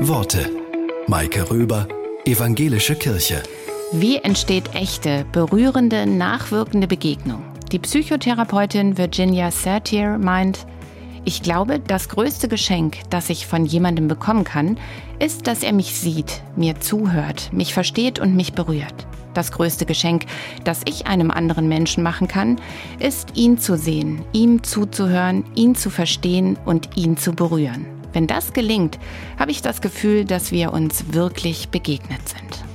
Worte. Maike Röber, Evangelische Kirche. Wie entsteht echte, berührende, nachwirkende Begegnung? Die Psychotherapeutin Virginia Satir meint, ich glaube, das größte Geschenk, das ich von jemandem bekommen kann, ist, dass er mich sieht, mir zuhört, mich versteht und mich berührt. Das größte Geschenk, das ich einem anderen Menschen machen kann, ist, ihn zu sehen, ihm zuzuhören, ihn zu verstehen und ihn zu berühren. Wenn das gelingt, habe ich das Gefühl, dass wir uns wirklich begegnet sind.